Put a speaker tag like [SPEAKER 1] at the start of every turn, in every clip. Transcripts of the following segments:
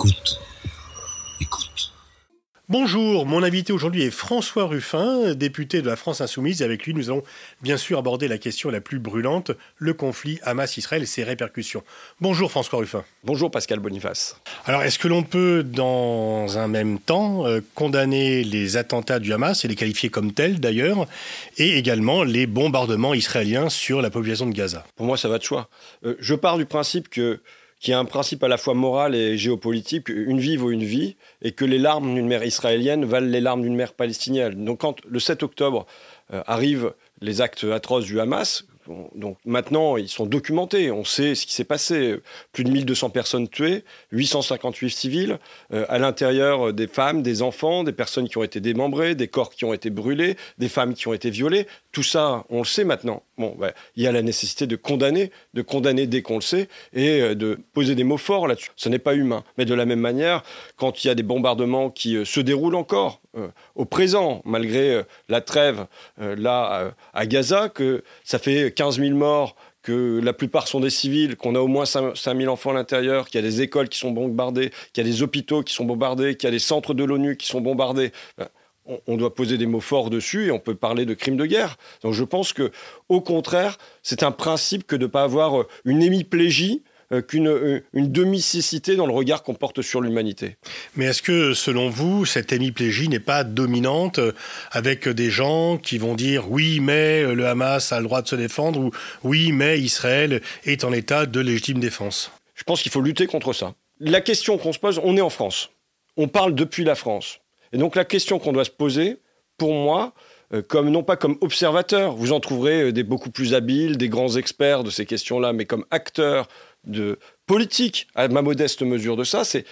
[SPEAKER 1] Écoute. Écoute.
[SPEAKER 2] Bonjour, mon invité aujourd'hui est François Ruffin, député de la France Insoumise. Et avec lui, nous allons bien sûr aborder la question la plus brûlante, le conflit Hamas-Israël et ses répercussions. Bonjour François Ruffin.
[SPEAKER 3] Bonjour Pascal Boniface.
[SPEAKER 2] Alors, est-ce que l'on peut, dans un même temps, euh, condamner les attentats du Hamas et les qualifier comme tels d'ailleurs, et également les bombardements israéliens sur la population de Gaza?
[SPEAKER 3] Pour moi, ça va de soi. Euh, je pars du principe que qui a un principe à la fois moral et géopolitique, une vie vaut une vie, et que les larmes d'une mère israélienne valent les larmes d'une mère palestinienne. Donc quand le 7 octobre euh, arrivent les actes atroces du Hamas, donc maintenant, ils sont documentés. On sait ce qui s'est passé. Plus de 1200 personnes tuées, 858 civils, euh, à l'intérieur euh, des femmes, des enfants, des personnes qui ont été démembrées, des corps qui ont été brûlés, des femmes qui ont été violées. Tout ça, on le sait maintenant. Bon, ben, il y a la nécessité de condamner, de condamner dès qu'on le sait, et euh, de poser des mots forts là-dessus. Ce n'est pas humain. Mais de la même manière, quand il y a des bombardements qui se déroulent encore au présent, malgré la trêve là à Gaza, que ça fait 15 000 morts, que la plupart sont des civils, qu'on a au moins 5 000 enfants à l'intérieur, qu'il y a des écoles qui sont bombardées, qu'il y a des hôpitaux qui sont bombardés, qu'il y a des centres de l'ONU qui sont bombardés. Ben, on doit poser des mots forts dessus et on peut parler de crimes de guerre. Donc je pense que, au contraire, c'est un principe que de ne pas avoir une hémiplégie euh, qu'une euh, une demi-cécité dans le regard qu'on porte sur l'humanité.
[SPEAKER 2] Mais est-ce que, selon vous, cette hémiplégie n'est pas dominante euh, avec des gens qui vont dire oui, mais le Hamas a le droit de se défendre ou oui, mais Israël est en état de légitime défense?
[SPEAKER 3] Je pense qu'il faut lutter contre ça. La question qu'on se pose, on est en France. On parle depuis la France. Et donc la question qu'on doit se poser, pour moi, comme non pas comme observateur, vous en trouverez des beaucoup plus habiles, des grands experts de ces questions-là, mais comme acteurs de politique, à ma modeste mesure de ça, c'est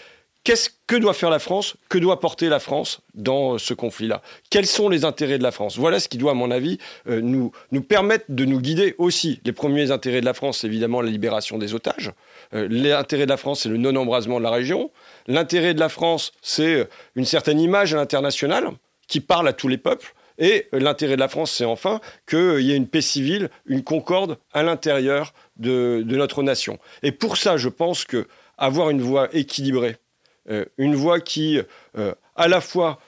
[SPEAKER 3] qu'est-ce que doit faire la France, que doit porter la France dans ce conflit-là? Quels sont les intérêts de la France? Voilà ce qui doit, à mon avis, euh, nous, nous permettre de nous guider aussi. Les premiers intérêts de la France, c'est évidemment la libération des otages. Euh, l'intérêt de la France, c'est le non-embrasement de la région. L'intérêt de la France, c'est euh, une certaine image à l'international qui parle à tous les peuples. Et l'intérêt de la France, c'est enfin qu'il y ait une paix civile, une concorde à l'intérieur de, notre nation. Et pour ça, je pense que avoir une voix équilibrée, euh, une voix qui, euh, à la fois,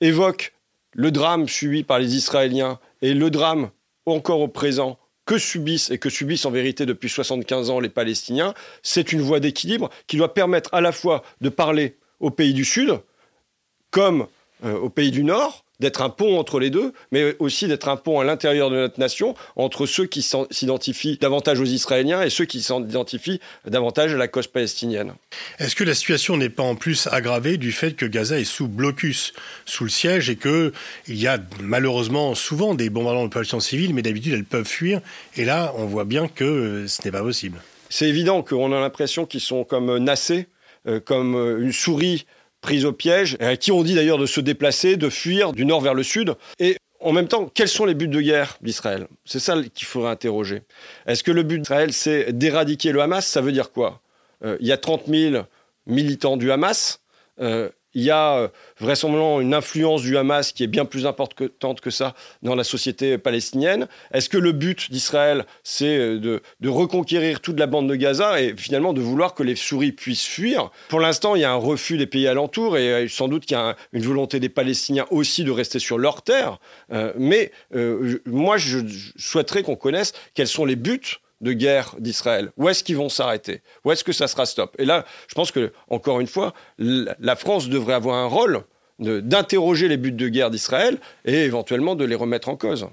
[SPEAKER 3] évoque le drame subi par les Israéliens et le drame encore au présent que subissent et que subissent en vérité depuis 75 ans les Palestiniens, c'est une voie d'équilibre qui doit permettre à la fois de parler aux pays du Sud comme euh, aux pays du Nord, d'être un pont entre les deux, mais aussi d'être un pont à l'intérieur de notre nation entre ceux qui s'identifient davantage aux Israéliens et ceux qui s'identifient davantage à la cause palestinienne.
[SPEAKER 2] Est-ce que la situation n'est pas en plus aggravée du fait que Gaza est sous blocus, sous le siège, et qu'il y a malheureusement souvent des bombardements de population civile, mais d'habitude elles peuvent fuir, et là on voit bien que euh, ce n'est pas possible.
[SPEAKER 3] C'est évident qu'on a l'impression qu'ils sont comme nassés, euh, comme euh, une souris prise au piège, à qui on dit d'ailleurs de se déplacer, de fuir du nord vers le sud. Et en même temps, quels sont les buts de guerre d'Israël? C'est ça qu'il faudrait interroger. Est-ce que le but d'Israël, c'est d'éradiquer le Hamas? Ça veut dire quoi? Euh, Il y a 30 000 militants du Hamas. Euh, il y a euh, vraisemblablement une influence du Hamas qui est bien plus importante que ça dans la société palestinienne. Est-ce que le but d'Israël, c'est euh, de, reconquérir toute la bande de Gaza et finalement de vouloir que les souris puissent fuir? Pour l'instant, il y a un refus des pays alentours et euh, sans doute qu'il y a une volonté des Palestiniens aussi de rester sur leur terre. mais moi, je souhaiterais qu'on connaisse quels sont les buts de guerre d'Israël. Où est-ce qu'ils vont s'arrêter? Où est-ce que ça sera stop? Et là, je pense que, encore une fois, la France devrait avoir un rôle d'interroger les buts de guerre d'Israël et éventuellement de les remettre en cause.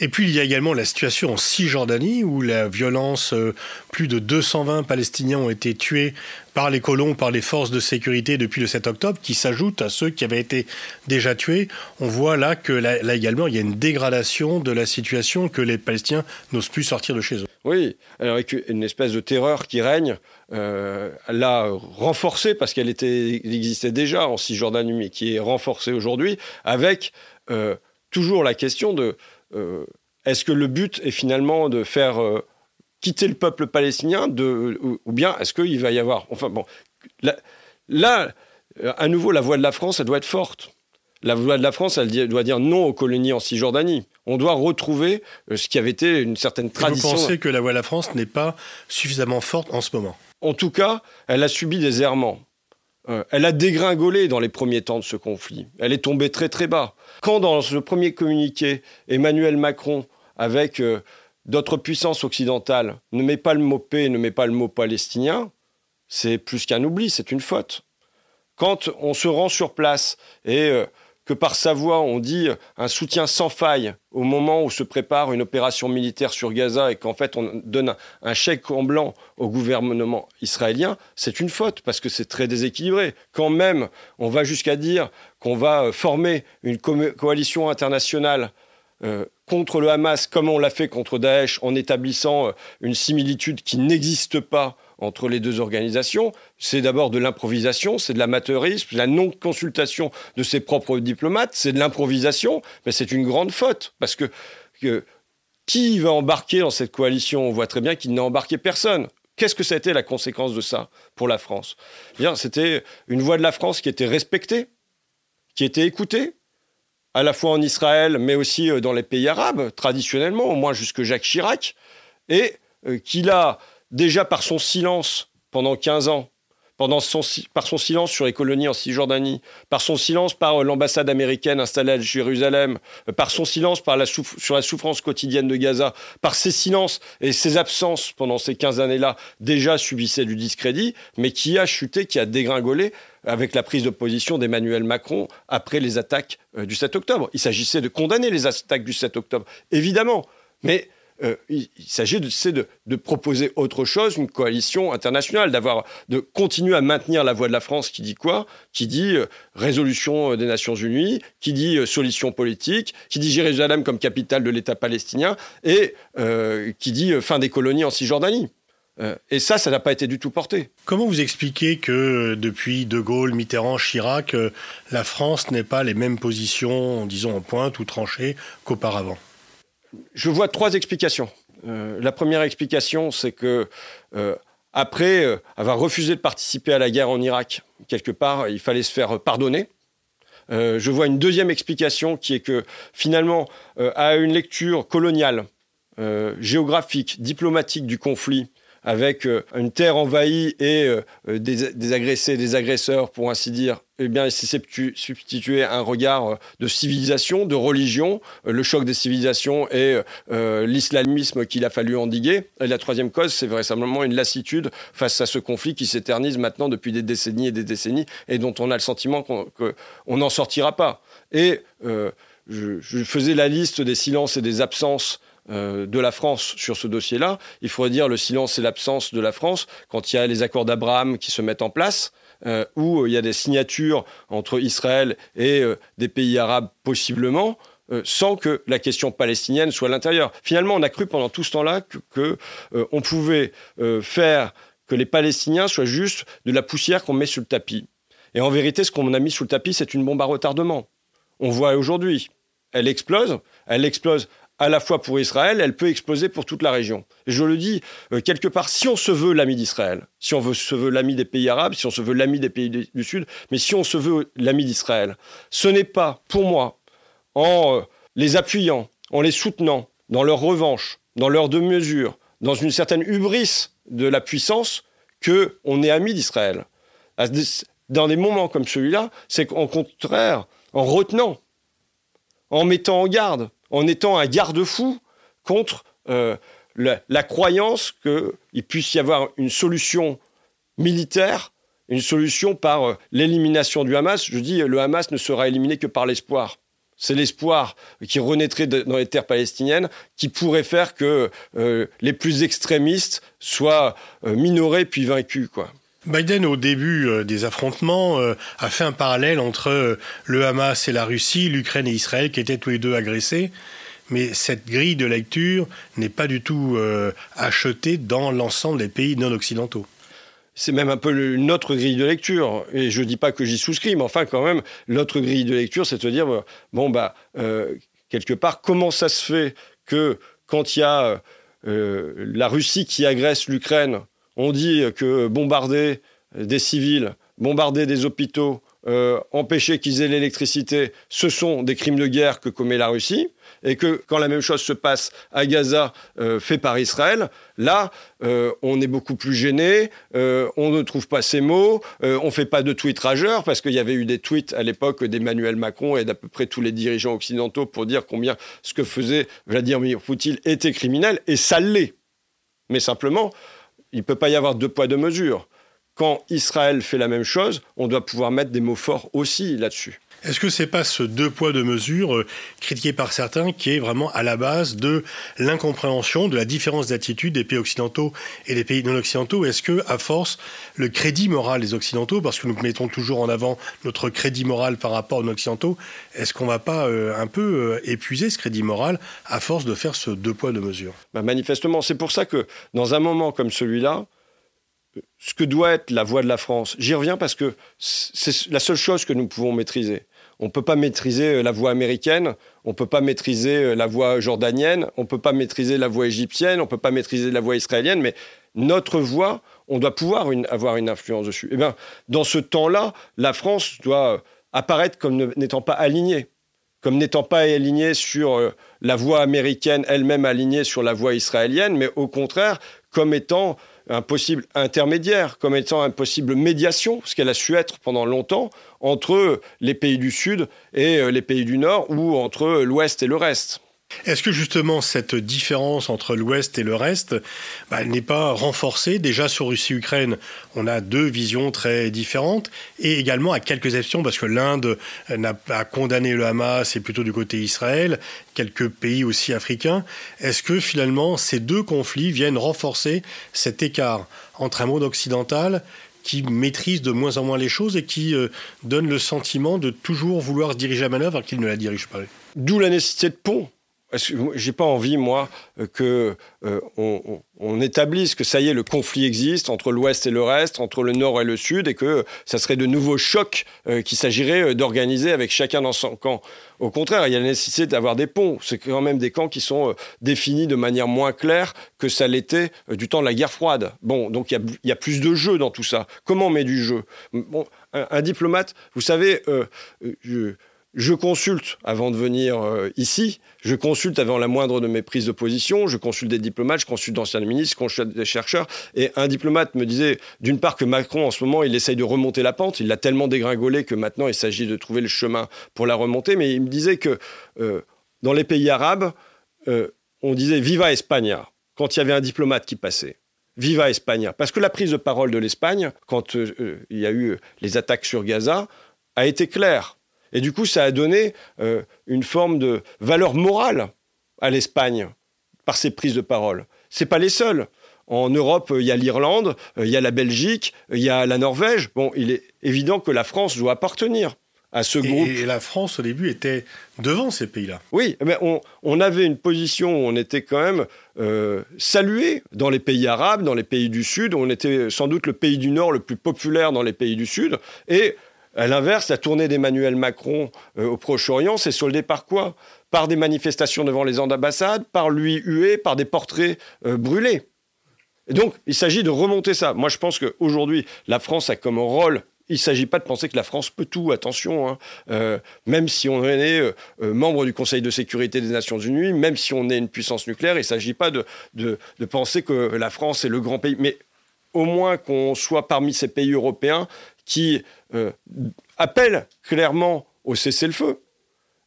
[SPEAKER 2] Et puis il y a également la situation en Cisjordanie où la violence, euh, plus de 220 Palestiniens ont été tués par les colons, par les forces de sécurité depuis le 7 octobre, qui s'ajoutent à ceux qui avaient été déjà tués. On voit là que là, également il y a une dégradation de la situation que les Palestiniens n'osent plus sortir de chez eux.
[SPEAKER 3] Oui, avec une espèce de terreur qui règne, euh, là renforcée parce qu'elle existait déjà en Cisjordanie, mais qui est renforcée aujourd'hui avec euh, toujours la question de est-ce que le but est finalement de faire euh, quitter le peuple palestinien de, ou, bien est-ce qu'il va y avoir... Enfin bon, là, à nouveau, la voix de la France, elle doit être forte. La voix de la France, elle doit dire non aux colonies en Cisjordanie. On doit retrouver euh, ce qui avait été une certaine tradition.
[SPEAKER 2] vous pensez que la voix de la France n'est pas suffisamment forte en ce moment?
[SPEAKER 3] En tout cas, elle a subi des errements. Euh, elle a dégringolé dans les premiers temps de ce conflit. Elle est tombée très très bas. Quand dans ce premier communiqué, Emmanuel Macron, avec euh, d'autres puissances occidentales, ne met pas le mot paix, ne met pas le mot palestinien, c'est plus qu'un oubli, c'est une faute. Quand on se rend sur place et euh, que par sa voix on dit un soutien sans faille au moment où se prépare une opération militaire sur Gaza et qu'en fait on donne un chèque en blanc au gouvernement israélien, c'est une faute parce que c'est très déséquilibré. Quand même on va jusqu'à dire qu'on va euh, former une coalition internationale euh, contre le Hamas comme on l'a fait contre Daesh en établissant euh, une similitude qui n'existe pas entre les deux organisations, c'est d'abord de l'improvisation, c'est de l'amateurisme, la non-consultation de ses propres diplomates, c'est de l'improvisation, mais c'est une grande faute, parce que, qui va embarquer dans cette coalition? On voit très bien qu'il n'a embarqué personne. Qu'est-ce que ça a été la conséquence de ça pour la France? C'était une voix de la France qui était respectée, qui était écoutée, à la fois en Israël, mais aussi euh, dans les pays arabes, traditionnellement, au moins jusque Jacques Chirac, et euh, qu'il a déjà par son silence pendant 15 ans, par son silence sur les colonies en Cisjordanie, par son silence par euh, l'ambassade américaine installée à Jérusalem, euh, par son silence par sur la souffrance quotidienne de Gaza, par ses silences et ses absences pendant ces 15 années-là, déjà subissait du discrédit, mais qui a chuté, qui a dégringolé avec la prise de position d'Emmanuel Macron après les attaques euh, du 7 octobre. Il s'agissait de condamner les attaques du 7 octobre, évidemment, mais euh, il, s'agit de, proposer autre chose, une coalition internationale, d'avoir, de continuer à maintenir la voix de la France qui dit quoi? Qui dit euh, résolution euh, des Nations Unies, qui dit solution politique, qui dit Jérusalem comme capitale de l'État palestinien et qui dit fin des colonies en Cisjordanie. Et ça, ça n'a pas été du tout porté.
[SPEAKER 2] Comment vous expliquez que depuis De Gaulle, Mitterrand, Chirac, la France n'ait pas les mêmes positions, disons en pointe ou tranchées qu'auparavant?
[SPEAKER 3] Je vois trois explications. Euh, la première explication, c'est que euh, après euh, avoir refusé de participer à la guerre en Irak, quelque part, il fallait se faire pardonner. je vois une deuxième explication qui est que finalement, à une lecture coloniale, géographique, diplomatique du conflit, avec euh, une terre envahie et euh, euh, des, agressés, des agresseurs, pour ainsi dire, eh bien, substitué un regard de civilisation, de religion, le choc des civilisations et l'islamisme qu'il a fallu endiguer. Et la troisième cause, c'est vraisemblablement une lassitude face à ce conflit qui s'éternise maintenant depuis des décennies et des décennies et dont on a le sentiment qu'on n'en sortira pas. Et je, faisais la liste des silences et des absences euh, de la France sur ce dossier-là. Il faudrait dire le silence et l'absence de la France quand il y a les accords d'Abraham qui se mettent en place. Euh, où euh, il y a des signatures entre Israël et des pays arabes possiblement, sans que la question palestinienne soit à l'intérieur. Finalement, on a cru pendant tout ce temps-là que, pouvait faire que les Palestiniens soient juste de la poussière qu'on met sur le tapis. Et en vérité, ce qu'on a mis sous le tapis, c'est une bombe à retardement. On voit aujourd'hui, elle explose, elle explose à la fois pour Israël, elle peut exploser pour toute la région. Et je le dis, euh, quelque part, si on se veut l'ami d'Israël, si on se veut l'ami des pays arabes, si on se veut l'ami des pays du Sud, mais si on se veut l'ami d'Israël, ce n'est pas, pour moi, en euh, les appuyant, en les soutenant dans leur revanche, dans leur deux mesures, dans une certaine hubris de la puissance, que on est ami d'Israël. Dans des moments comme celui-là, c'est qu'en contraire, en retenant, en mettant en garde, en étant un garde-fou contre euh, la, croyance qu'il puisse y avoir une solution militaire, une solution par euh, l'élimination du Hamas. Je dis, le Hamas ne sera éliminé que par l'espoir. C'est l'espoir qui renaîtrait dans les terres palestiniennes qui pourrait faire que euh, les plus extrémistes soient minorés puis vaincus.
[SPEAKER 2] Biden, au début des affrontements, a fait un parallèle entre le Hamas et la Russie, l'Ukraine et Israël, qui étaient tous les deux agressés. Mais cette grille de lecture n'est pas du tout achetée dans l'ensemble des pays non occidentaux
[SPEAKER 3] c'est même un peu notre grille de lecture. Et je ne dis pas que j'y souscris, mais enfin, quand même, notre grille de lecture, c'est de dire, bon, bah, quelque part, comment ça se fait que quand il y a la Russie qui agresse l'Ukraine, on dit que bombarder des civils, bombarder des hôpitaux, euh, empêcher qu'ils aient l'électricité, ce sont des crimes de guerre que commet la Russie, et que quand la même chose se passe à Gaza, euh, fait par Israël, là, euh, on est beaucoup plus gêné, on ne trouve pas ces mots, on ne fait pas de tweet rageur, parce qu'il y avait eu des tweets à l'époque d'Emmanuel Macron et d'à peu près tous les dirigeants occidentaux pour dire combien ce que faisait Vladimir Poutine était criminel, et ça l'est. Mais simplement, il ne peut pas y avoir deux poids, deux mesures. Quand Israël fait la même chose, on doit pouvoir mettre des mots forts aussi là-dessus.
[SPEAKER 2] Est-ce que c'est pas ce deux poids deux mesures euh, critiqué par certains qui est vraiment à la base de l'incompréhension de la différence d'attitude des pays occidentaux et des pays non occidentaux Est-ce que à force le crédit moral des occidentaux, parce que nous mettons toujours en avant notre crédit moral par rapport aux occidentaux, est-ce qu'on va pas euh, un peu euh, épuiser ce crédit moral à force de faire ce deux poids deux mesures?
[SPEAKER 3] Bah, Manifestement, c'est pour ça que dans un moment comme celui-là, ce que doit être la voix de la France. J'y reviens parce que c'est la seule chose que nous pouvons maîtriser. On ne peut pas maîtriser euh, la voix américaine, on ne peut pas maîtriser euh, la voix jordanienne, on ne peut pas maîtriser la voix égyptienne, on ne peut pas maîtriser la voix israélienne, mais notre voix, on doit pouvoir avoir une influence dessus. Eh bien, dans ce temps-là, la France doit apparaître comme n'étant pas alignée, comme n'étant pas alignée sur euh, la voix américaine, elle-même alignée sur la voix israélienne, mais au contraire, comme étant un possible intermédiaire, comme étant une possible médiation, ce qu'elle a su être pendant longtemps, entre les pays du Sud et euh, les pays du Nord, ou entre l'Ouest et le reste.
[SPEAKER 2] Est-ce que justement cette différence entre l'Ouest et le reste bah, n'est pas renforcée? Déjà sur Russie-Ukraine, on a deux visions très différentes, et également à quelques exceptions, parce que l'Inde n'a pas condamné le Hamas, c'est plutôt du côté Israël, quelques pays aussi africains. Est-ce que finalement ces deux conflits viennent renforcer cet écart entre un monde occidental qui maîtrise de moins en moins les choses et qui euh, donne le sentiment de toujours vouloir se diriger la manœuvre qu'il ne la dirige pas?
[SPEAKER 3] D'où la nécessité de pont j'ai pas envie, moi, euh, que euh, on, établisse que ça y est, le conflit existe entre l'Ouest et le reste, entre le Nord et le Sud, et que ça serait de nouveaux chocs euh, qu'il s'agirait d'organiser avec chacun dans son camp. Au contraire, il y a la nécessité d'avoir des ponts. C'est quand même des camps qui sont définis de manière moins claire que ça l'était du temps de la guerre froide. Bon, donc il y, a, plus de jeu dans tout ça. Comment on met du jeu? Bon, un, diplomate, vous savez, je, je consulte avant de venir euh, ici, je consulte avant la moindre de mes prises de position, je consulte des diplomates, je consulte d'anciens ministres, je consulte des chercheurs. Et un diplomate me disait, d'une part, que Macron, en ce moment, il essaye de remonter la pente, il l'a tellement dégringolé que maintenant, il s'agit de trouver le chemin pour la remonter. Mais il me disait que euh, dans les pays arabes, euh, on disait Viva España quand il y avait un diplomate qui passait. Viva España. Parce que la prise de parole de l'Espagne, quand il y a eu les attaques sur Gaza, a été claire et du coup, ça a donné euh, une forme de valeur morale à l'Espagne par ses prises de parole. C'est pas les seuls. En Europe, il y a l'Irlande, il y a la Belgique, il y a la Norvège. Bon, il est évident que la France doit appartenir à ce groupe.
[SPEAKER 2] Et la France, au début, était devant ces pays-là.
[SPEAKER 3] Oui, mais on, avait une position où on était quand même euh, salué dans les pays arabes, dans les pays du Sud. On était sans doute le pays du Nord le plus populaire dans les pays du Sud. Et à l'inverse, la tournée d'Emmanuel Macron euh, au Proche-Orient s'est soldée par quoi? Par des manifestations devant les ambassades, par lui hué, par des portraits euh, brûlés. Donc, il s'agit de remonter ça. Moi, je pense qu'aujourd'hui, la France a comme rôle il ne s'agit pas de penser que la France peut tout, attention. Hein. Euh, même si on est membre du Conseil de sécurité des Nations Unies, même si on est une puissance nucléaire, il ne s'agit pas de, penser que la France est le grand pays. Mais au moins qu'on soit parmi ces pays européens qui euh, appelle clairement au cessez-le-feu.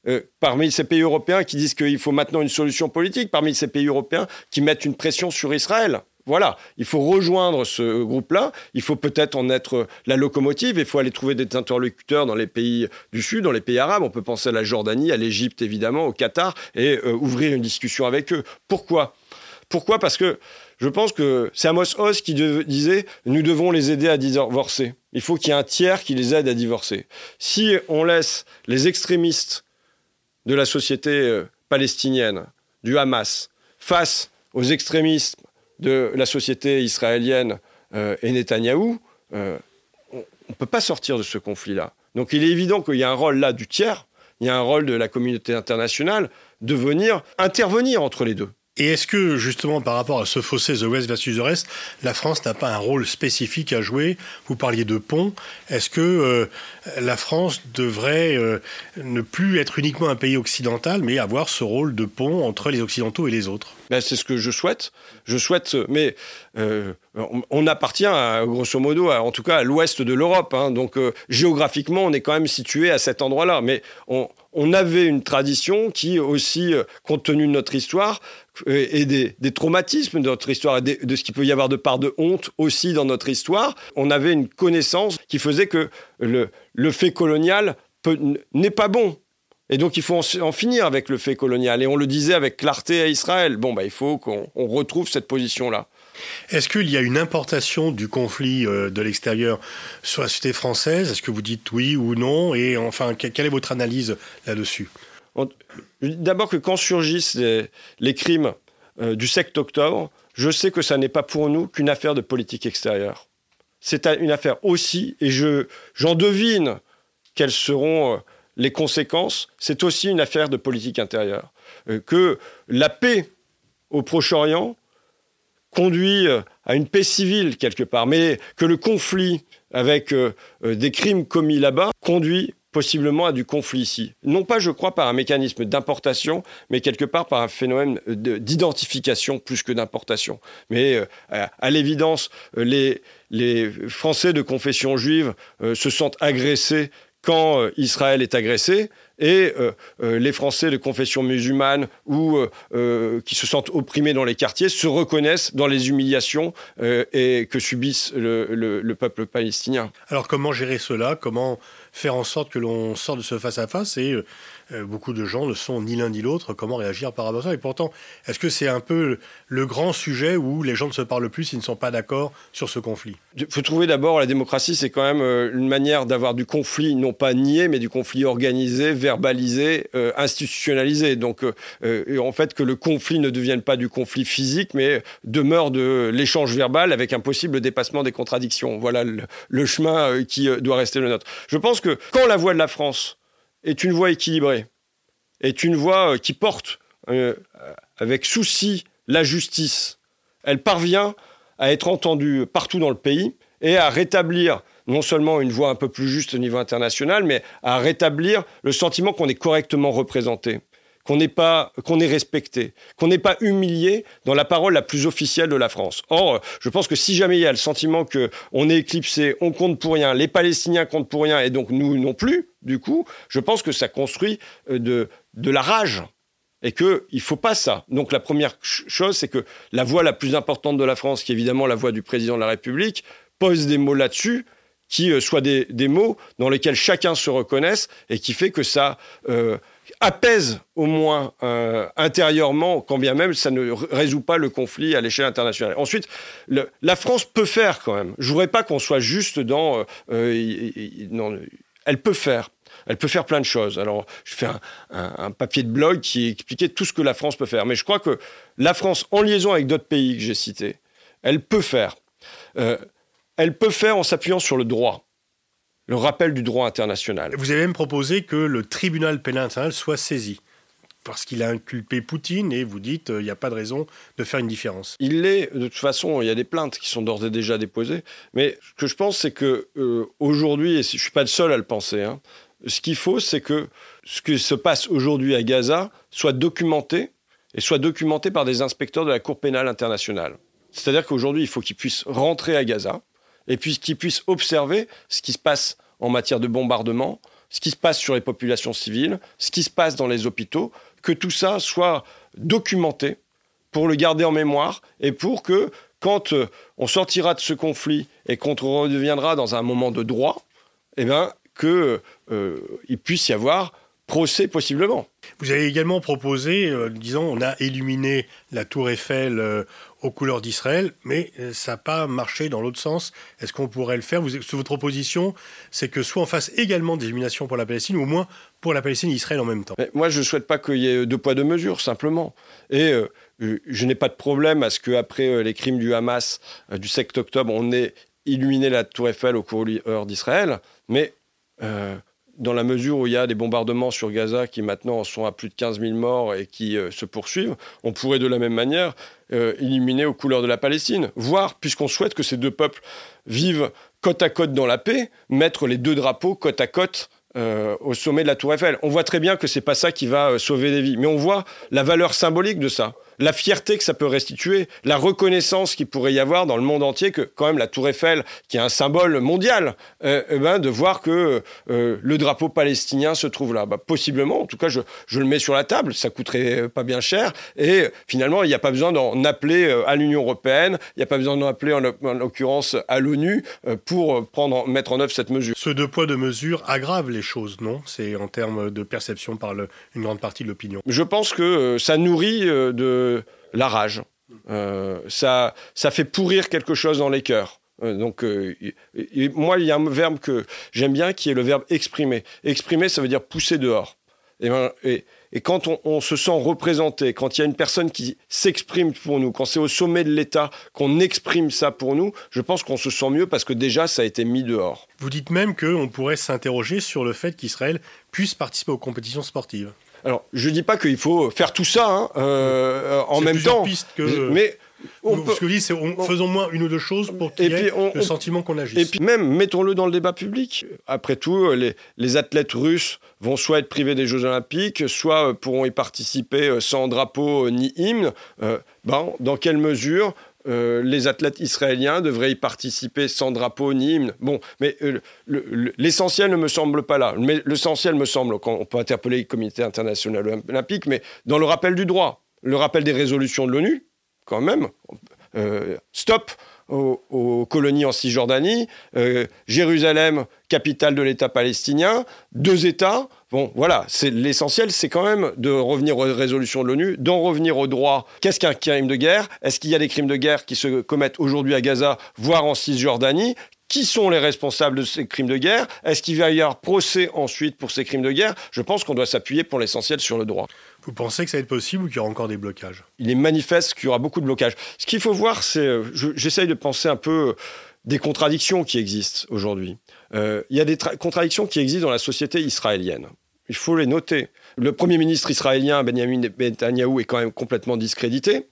[SPEAKER 3] Euh, parmi ces pays européens qui disent qu'il faut maintenant une solution politique, parmi ces pays européens qui mettent une pression sur Israël. Voilà, il faut rejoindre ce groupe-là, il faut peut-être en être la locomotive, il faut aller trouver des interlocuteurs dans les pays du Sud, dans les pays arabes, on peut penser à la Jordanie, à l'Égypte évidemment, au Qatar, et euh, ouvrir une discussion avec eux. Pourquoi? Pourquoi? Parce que je pense que c'est Amos Oz qui disait nous devons les aider à divorcer. Il faut qu'il y ait un tiers qui les aide à divorcer. Si on laisse les extrémistes de la société euh, palestinienne, du Hamas, face aux extrémistes de la société israélienne euh, et Netanyahou, euh, on ne peut pas sortir de ce conflit-là. Donc il est évident qu'il y a un rôle là du tiers, il y a un rôle de la communauté internationale de venir intervenir entre les deux.
[SPEAKER 2] Et est-ce que, justement, par rapport à ce fossé The West versus the Rest, la France n'a pas un rôle spécifique à jouer? Vous parliez de pont. Est-ce que euh, la France devrait euh, ne plus être uniquement un pays occidental, mais avoir ce rôle de pont entre les Occidentaux et les autres?
[SPEAKER 3] Ben, C'est ce que je souhaite. Je souhaite, mais euh, on appartient, grosso modo, en tout cas à l'ouest de l'Europe. Hein. donc géographiquement, on est quand même situé à cet endroit-là. Mais on, on avait une tradition qui aussi, compte tenu de notre histoire, et des, traumatismes de notre histoire, et de ce qu'il peut y avoir de part de honte aussi dans notre histoire, on avait une connaissance qui faisait que le, fait colonial n'est pas bon. Et donc il faut en, finir avec le fait colonial. Et on le disait avec clarté à Israël. Bon, bah, il faut qu'on retrouve cette position-là.
[SPEAKER 2] Est-ce qu'il y a une importation du conflit euh, de l'extérieur sur la société française? Est-ce que vous dites oui ou non? Et enfin, quelle est votre analyse là-dessus?
[SPEAKER 3] D'abord que quand surgissent les, crimes euh, du 7 octobre, je sais que ça n'est pas pour nous qu'une affaire de politique extérieure. C'est une affaire aussi, et j'en devine quelles seront euh, les conséquences, c'est aussi une affaire de politique intérieure. Euh, que la paix au Proche-Orient conduit à une paix civile quelque part, mais que le conflit avec des crimes commis là-bas conduit possiblement à du conflit ici. Non pas, je crois, par un mécanisme d'importation, mais quelque part par un phénomène d'identification plus que d'importation. Mais euh, à l'évidence, euh, les, les Français de confession juive euh, se sentent agressés quand Israël est agressé, et les Français de confession musulmane ou qui se sentent opprimés dans les quartiers se reconnaissent dans les humiliations et que subissent le, le, peuple palestinien.
[SPEAKER 2] Alors comment gérer cela? Comment faire en sorte que l'on sorte de ce face-à-face? Et euh, euh, beaucoup de gens ne sont ni l'un ni l'autre. Comment réagir par rapport à ça? Et pourtant, est-ce que c'est un peu le grand sujet où les gens ne se parlent plus s'ils ne sont pas d'accord sur ce conflit?
[SPEAKER 3] Il faut trouver d'abord, la démocratie, c'est quand même euh, une manière d'avoir du conflit, non pas nié, mais du conflit organisé, verbalisé, institutionnalisé. Donc, en fait, que le conflit ne devienne pas du conflit physique, mais demeure de l'échange verbal avec un possible dépassement des contradictions. Voilà le chemin qui doit rester le nôtre. Je pense que quand la voix de la France est une voix équilibrée, est une voix euh, qui porte euh, avec souci la justice, elle parvient à être entendue partout dans le pays et à rétablir non seulement une voix un peu plus juste au niveau international, mais à rétablir le sentiment qu'on est correctement représenté qu'on n'est pas qu'on est respecté, qu'on n'est pas humilié dans la parole la plus officielle de la France. Or, je pense que si jamais il y a le sentiment que on est éclipsé, on compte pour rien, les Palestiniens comptent pour rien et donc nous non plus, du coup, je pense que ça construit euh, de de la rage et qu'il ne faut pas ça. Donc la première chose, c'est que la voix la plus importante de la France, qui est évidemment la voix du président de la République, pose des mots là-dessus qui euh, soient des, mots dans lesquels chacun se reconnaisse et qui fait que ça euh, apaise au moins euh, intérieurement, quand bien même ça ne résout pas le conflit à l'échelle internationale. Ensuite, la France peut faire quand même. Je voudrais pas qu'on soit juste dans... Euh, elle peut faire. Elle peut faire plein de choses. Alors, je fais un, papier de blog qui expliquait tout ce que la France peut faire. Mais je crois que la France, en liaison avec d'autres pays que j'ai cités, elle peut faire. Elle peut faire en s'appuyant sur le droit le rappel du droit international.
[SPEAKER 2] Vous avez même proposé que le tribunal pénal international soit saisi parce qu'il a inculpé Poutine et vous dites qu'il euh, n'y a pas de raison de faire une différence.
[SPEAKER 3] Il l'est, de toute façon, il y a des plaintes qui sont d'ores et déjà déposées, mais ce que je pense, c'est que euh, aujourd'hui, et je ne suis pas le seul à le penser, hein, ce qu'il faut, c'est que ce qui se passe aujourd'hui à Gaza soit documenté, et soit documenté par des inspecteurs de la Cour pénale internationale. C'est-à-dire qu'aujourd'hui, il faut qu'ils puissent rentrer à Gaza, et puis qu'ils puissent observer ce qui se passe en matière de bombardement, ce qui se passe sur les populations civiles, ce qui se passe dans les hôpitaux, que tout ça soit documenté pour le garder en mémoire et pour que quand euh, on sortira de ce conflit et qu'on redeviendra dans un moment de droit, eh bien, qu'il euh, puisse y avoir procès possiblement.
[SPEAKER 2] Vous avez également proposé, euh, disons, on a illuminé la tour Eiffel euh, aux couleurs d'Israël, mais euh, ça n'a pas marché dans l'autre sens. Est-ce qu'on pourrait le faire? Vous, Votre proposition, c'est que soit on fasse également des illuminations pour la Palestine, ou au moins pour la Palestine et Israël en même temps.
[SPEAKER 3] moi, je ne souhaite pas qu'il y ait deux poids, deux mesures, simplement. Et je n'ai pas de problème à ce qu'après les crimes du Hamas du 7 octobre, on ait illuminé la tour Eiffel aux couleurs d'Israël, mais dans la mesure où il y a des bombardements sur Gaza qui maintenant sont à plus de 15 000 morts et qui euh, se poursuivent, on pourrait de la même manière euh, éliminer aux couleurs de la Palestine. Voire, puisqu'on souhaite que ces deux peuples vivent côte à côte dans la paix, mettre les deux drapeaux côte à côte euh, au sommet de la Tour Eiffel. On voit très bien que c'est pas ça qui va sauver des vies, mais on voit la valeur symbolique de ça la fierté que ça peut restituer, la reconnaissance qu'il pourrait y avoir dans le monde entier que quand même la Tour Eiffel, qui est un symbole mondial, euh, eh ben, de voir que euh, le drapeau palestinien se trouve là. Bah, possiblement, en tout cas, je, le mets sur la table, ça coûterait pas bien cher, et finalement, il n'y a pas besoin d'en appeler euh, à l'Union européenne, il n'y a pas besoin d'en appeler en, l'occurrence à l'ONU pour prendre, mettre en œuvre cette mesure.
[SPEAKER 2] Ce deux poids, deux mesures aggrave les choses, non? C'est en termes de perception par une grande partie de l'opinion.
[SPEAKER 3] Je pense que ça nourrit de la rage. Euh, ça, ça fait pourrir quelque chose dans les cœurs. Euh, donc, euh, moi, il y a un verbe que j'aime bien qui est le verbe exprimer. Exprimer, ça veut dire pousser dehors. Et, ben, et, quand on, se sent représenté, quand il y a une personne qui s'exprime pour nous, quand c'est au sommet de l'État qu'on exprime ça pour nous, je pense qu'on se sent mieux parce que déjà, ça a été mis dehors.
[SPEAKER 2] Vous dites même qu'on pourrait s'interroger sur le fait qu'Israël puisse participer aux compétitions sportives.
[SPEAKER 3] Alors, je ne dis pas qu'il faut faire tout ça hein, euh, en même temps.
[SPEAKER 2] que... Mais on Ce que je dis, c'est faisons moins une ou deux choses pour qu'il y ait le sentiment qu'on agisse.
[SPEAKER 3] Et puis même, mettons-le dans le débat public. Après tout, les, les, athlètes russes vont soit être privés des Jeux Olympiques, soit pourront y participer euh, sans drapeau ni hymne. Euh, ben, dans quelle mesure euh, les athlètes israéliens devraient y participer sans drapeau ni hymne. Bon, mais euh, l'essentiel ne me semble pas là. Mais l'essentiel me semble, qu'on peut interpeller le comité international olympique, mais dans le rappel du droit, le rappel des résolutions de l'ONU, quand même, euh, stop aux, colonies en Cisjordanie, Jérusalem, capitale de l'État palestinien, deux États, Bon, voilà, c'est l'essentiel, c'est quand même de revenir aux résolutions de l'ONU, d'en revenir au droit. Qu'est-ce qu'un crime de guerre? Est-ce qu'il y a des crimes de guerre qui se commettent aujourd'hui à Gaza, voire en Cisjordanie? Qui sont les responsables de ces crimes de guerre? Est-ce qu'il va y avoir procès ensuite pour ces crimes de guerre? Je pense qu'on doit s'appuyer pour l'essentiel sur le droit.
[SPEAKER 2] Vous pensez que ça va être possible ou qu'il y aura encore des blocages?
[SPEAKER 3] Il est manifeste qu'il y aura beaucoup de blocages. Ce qu'il faut voir, c'est, euh, j'essaye de penser un peu euh, des contradictions qui existent aujourd'hui. Euh, il y a des contradictions qui existent dans la société israélienne. Il faut les noter. Le Premier ministre israélien, Benjamin Netanyahu, est quand même complètement discrédité.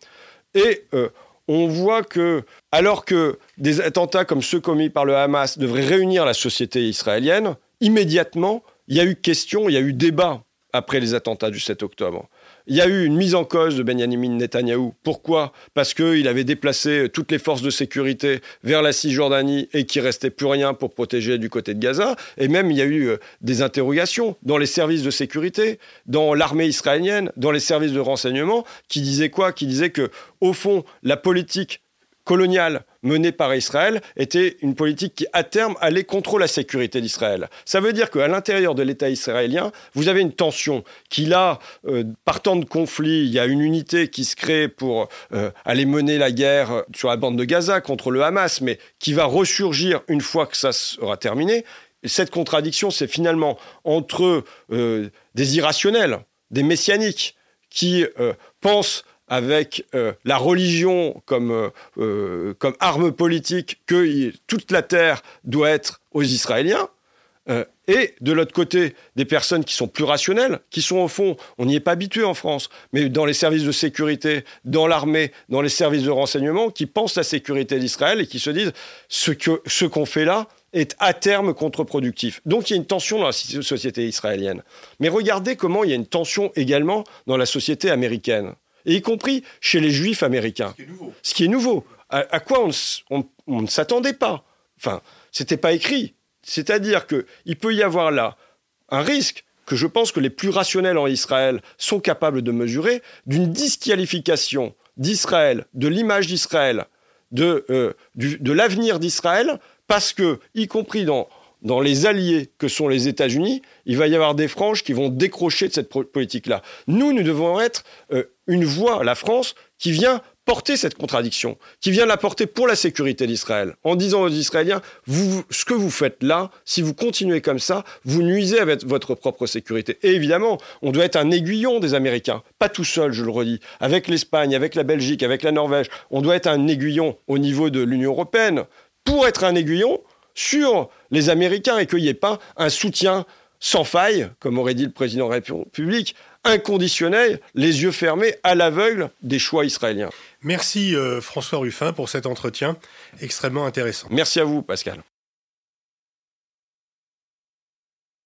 [SPEAKER 3] Et euh, on voit que, alors que des attentats comme ceux commis par le Hamas devraient réunir la société israélienne, immédiatement, il y a eu question, il y a eu débat après les attentats du 7 octobre. Il y a eu une mise en cause de Benjamin Netanyahou. Pourquoi? Parce qu'il avait déplacé toutes les forces de sécurité vers la Cisjordanie et qu'il restait plus rien pour protéger du côté de Gaza. Et même, il y a eu euh, des interrogations dans les services de sécurité, dans l'armée israélienne, dans les services de renseignement, qui disaient quoi? Qui disaient que, au fond, la politique coloniale menée par Israël était une politique qui, à terme, allait contre la sécurité d'Israël. Ça veut dire qu'à l'intérieur de l'État israélien, vous avez une tension qui, là, euh, partant de conflit, il y a une unité qui se crée pour euh, aller mener la guerre sur la bande de Gaza contre le Hamas, mais qui va ressurgir une fois que ça sera terminé. cette contradiction, c'est finalement entre euh, des irrationnels, des messianiques, qui pensent avec euh, la religion comme, euh, euh, comme arme politique que toute la terre doit être aux Israéliens, et de l'autre côté, des personnes qui sont plus rationnelles, qui sont au fond, on n'y est pas habitué en France, mais dans les services de sécurité, dans l'armée, dans les services de renseignement, qui pensent la sécurité d'Israël et qui se disent ce qu'on ce qu'on fait là est à terme contre-productif. Donc il y a une tension dans la société israélienne. Mais regardez comment il y a une tension également dans la société américaine et y compris chez les juifs américains. Ce qui est nouveau. À, quoi on, ne s'attendait pas. Enfin, c'était pas écrit. C'est-à-dire qu'il peut y avoir là un risque que je pense que les plus rationnels en Israël sont capables de mesurer d'une disqualification d'Israël, de l'image d'Israël, de, euh, de l'avenir d'Israël, parce que, y compris dans, dans les alliés que sont les États-Unis, il va y avoir des franges qui vont décrocher de cette politique-là. Nous, nous devons être euh, une voix, la France, qui vient porter cette contradiction, qui vient la porter pour la sécurité d'Israël, en disant aux Israéliens, ce que vous faites là, si vous continuez comme ça, vous nuisez avec votre propre sécurité. Et évidemment, on doit être un aiguillon des Américains, pas tout seul, je le redis, avec l'Espagne, avec la Belgique, avec la Norvège, on doit être un aiguillon au niveau de l'Union européenne. Pour être un aiguillon, sur les Américains et qu'il n'y ait pas un soutien sans faille, comme aurait dit le président de la République, inconditionnel, les yeux fermés, à l'aveugle des choix israéliens.
[SPEAKER 2] Merci euh, François Ruffin pour cet entretien extrêmement intéressant.
[SPEAKER 3] Merci à vous Pascal.